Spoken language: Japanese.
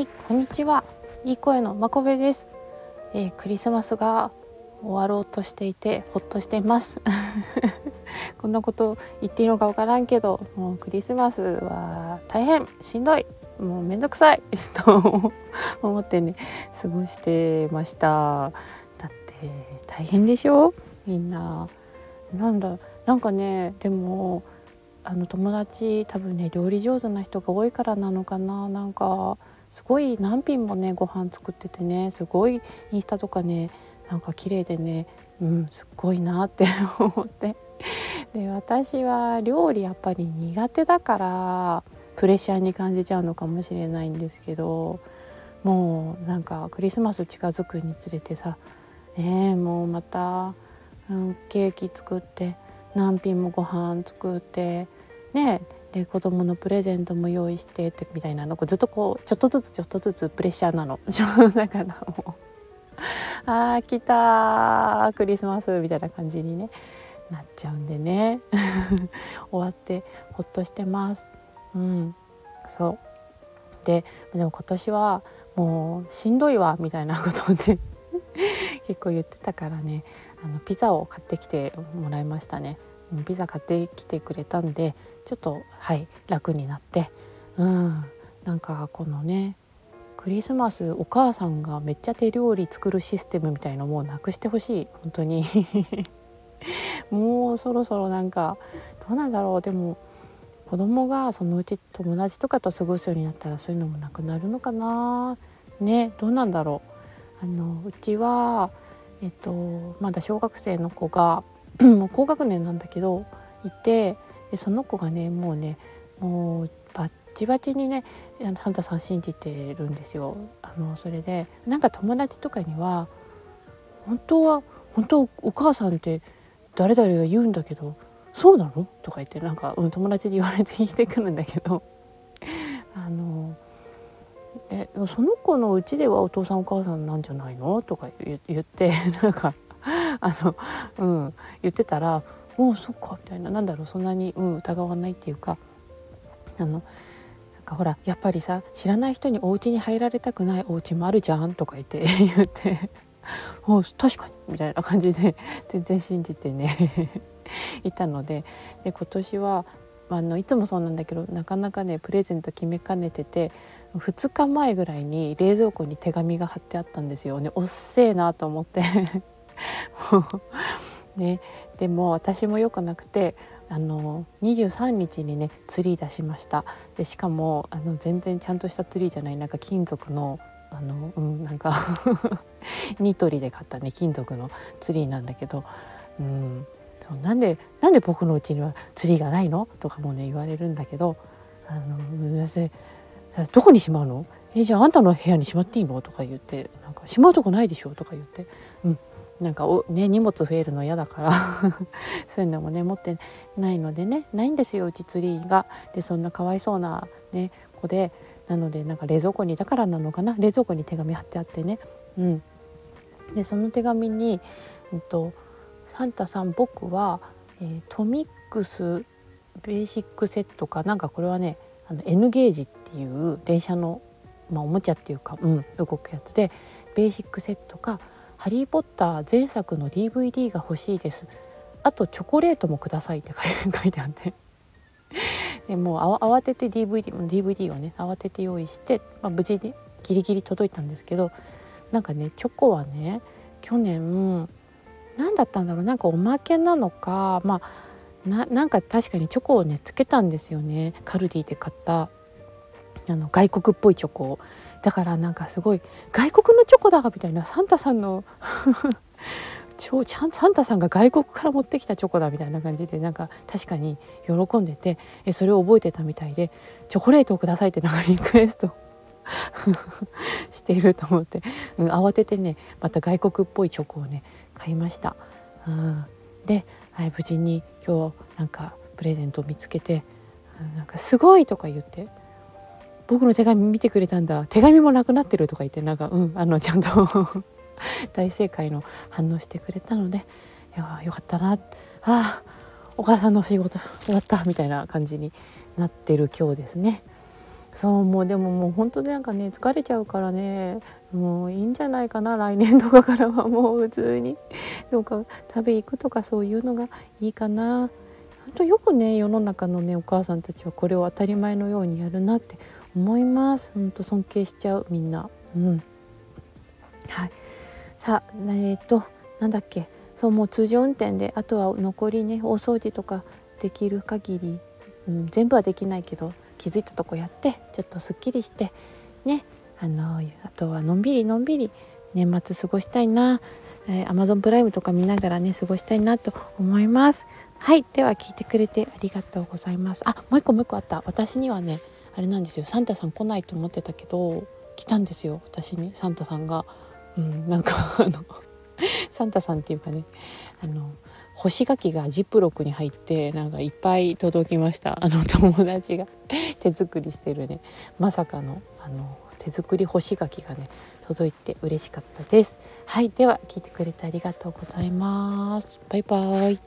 はい、こんにちは。いい声のまこべです、えー、クリスマスが終わろうとしていてほっとしています。こんなこと言っていいのかわからんけど、もうクリスマスは大変しんどい、もうめんどくさい と思ってね過ごしてました。だって大変でしょ？みんな。なんだなんかねでもあの友達多分ね料理上手な人が多いからなのかななんかすごい何品もねご飯作っててねすごいインスタとかねなんか綺麗でねうんすっごいなって 思って。で私は料理やっぱり苦手だからプレッシャーに感じちゃうのかもしれないんですけどもうなんかクリスマス近づくにつれてさえ、もうまた、うん、ケーキ作って何品もご飯作ってねえで子供のプレゼントも用意してってみたいなの。ずっとこうちょっとずつちょっとずつプレッシャーなの。だからもうあー来たクリスマスみたいな感じにね。なっちゃうんでね。終わってほっとしてます。うん。そう。ででも今年はもうしんどいわみたいなことで。結構言ってたからね。あのピザを買ってきてもらいましたね。ピザ買ってきてくれたんでちょっとはい楽になって。うんなんかこのねクリスマスお母さんがめっちゃ手料理作るシステムみたいのもうなくしてほしい。本当に。もうそろそろなんかどうなんだろう。でも子供がそのうち友達とかと過ごすようになったらそういうのもなくなるのかな。ねどうなんだろう。あのうちはえっとまだ小学生の子がもう高学年なんだけどいてでその子がねもうねもうバッチバチにねサンタさん信じてるんですよ。あのそれでなんか友達とかには本当は本当お母さんって誰々が言うんだけどそうなの？とか言ってなんか、うん、友達に言われて聞いてくるんだけど。あのえその子のうちではお父さんお母さんなんじゃないの？とか言ってなんか あの、うん、言ってたら「おおそっか」みたいななんだろうそんなに、うん、疑わないっていうかあのなんかほらやっぱりさ知らない人にお家に入られたくないお家もあるじゃんとか言って 言って「お確かに」みたいな感じで全然信じてね いたのでで今年はあのいつもそうなんだけどなかなかねプレゼント決めかねてて2日前ぐらいに冷蔵庫に手紙が貼ってあったんですよね。おっせえなと思って。ね、でも私も良くなくてあの23日にねツリー出しました。でしかもあの全然ちゃんとしたツリーじゃないなんか金属のあの、うん、なんか ニトリで買ったね金属のツリーなんだけど、うん、そうなんでなんで僕のうちにはツリーがないの？とかもね言われるんだけどあのどこにしまうの？えじゃああんたの部屋にしまっていいの？とか言ってなんかしまうとこないでしょ？とか言って、うん、なんかお、ね、荷物増えるの嫌だから。そういうのもね持ってないのでね。ないんですようちツリーが。でそんなかわいそうな、ね、子で。なのでなんか冷蔵庫にだからなのかな。冷蔵庫に手紙貼ってあってね。うん、でその手紙に、うんと「サンタさん僕は、えー、トミックスベーシックセットか。なんかこれはねあの N ゲージっていう電車の、まあ、おもちゃっていうか、うん、動くやつでベーシックセットか。ハリー・ポッター前作の DVD が欲しいです。あとチョコレートもくださいって書いて あって。でもう慌てて DVD, DVD をね慌てて用意して、まあ、無事にギリギリ届いたんですけどなんかねチョコはね去年何だったんだろうなんかおまけなのかまあななんか確かにチョコをねつけたんですよね。カルディで買ったあの外国っぽいチョコを。だからなんかすごい外国のチョコだみたいなサンタさんの 超ちゃんサンタさんが外国から持ってきたチョコだみたいな感じでなんか確かに喜んでてえそれを覚えてたみたいでチョコレートをくださいってなんかリクエスト していると思って、うん、慌ててねまた外国っぽいチョコをね買いました。うん、で、はい、無事に今日なんかプレゼントを見つけて「うん、なんかすごい!」とか言って僕の手紙見てくれたんだ手紙もなくなってるとか言ってなんかうんあのちゃんと 大正解の反応してくれたのでいやよかったなああお母さんの仕事終わったみたいな感じになってる今日ですね。そうもうでももう本当なんかね疲れちゃうからねもういいんじゃないかな来年とかからはもう普通にどうか食べ行くとかそういうのがいいかな。本当よくね世の中のねお母さんたちはこれを当たり前のようにやるなって思います。本当尊敬しちゃうみんな。うん。はい。さあえっ、ー、となんだっけそうもう通常運転であとは残りね大掃除とかできる限り、うん、全部はできないけど気づいたとこやってちょっとすっきりしてねあのあとはのんびりのんびり年末過ごしたいな、えー、Amazon プライムとか見ながらね過ごしたいなと思いますはいでは聞いてくれてありがとうございますあもう一個もう一個あった私にはねあれなんですよ。サンタさん来ないと思ってたけど来たんですよ私に。サンタさんが。うんなんかあの サンタさんっていうかねあの干し柿がジップロックに入ってなんかいっぱい届きました。あの友達が。手作りしてるね。まさかのあの手作り干し柿がね届いて嬉しかったです。はいでは聞いてくれてありがとうございます。バイバイ。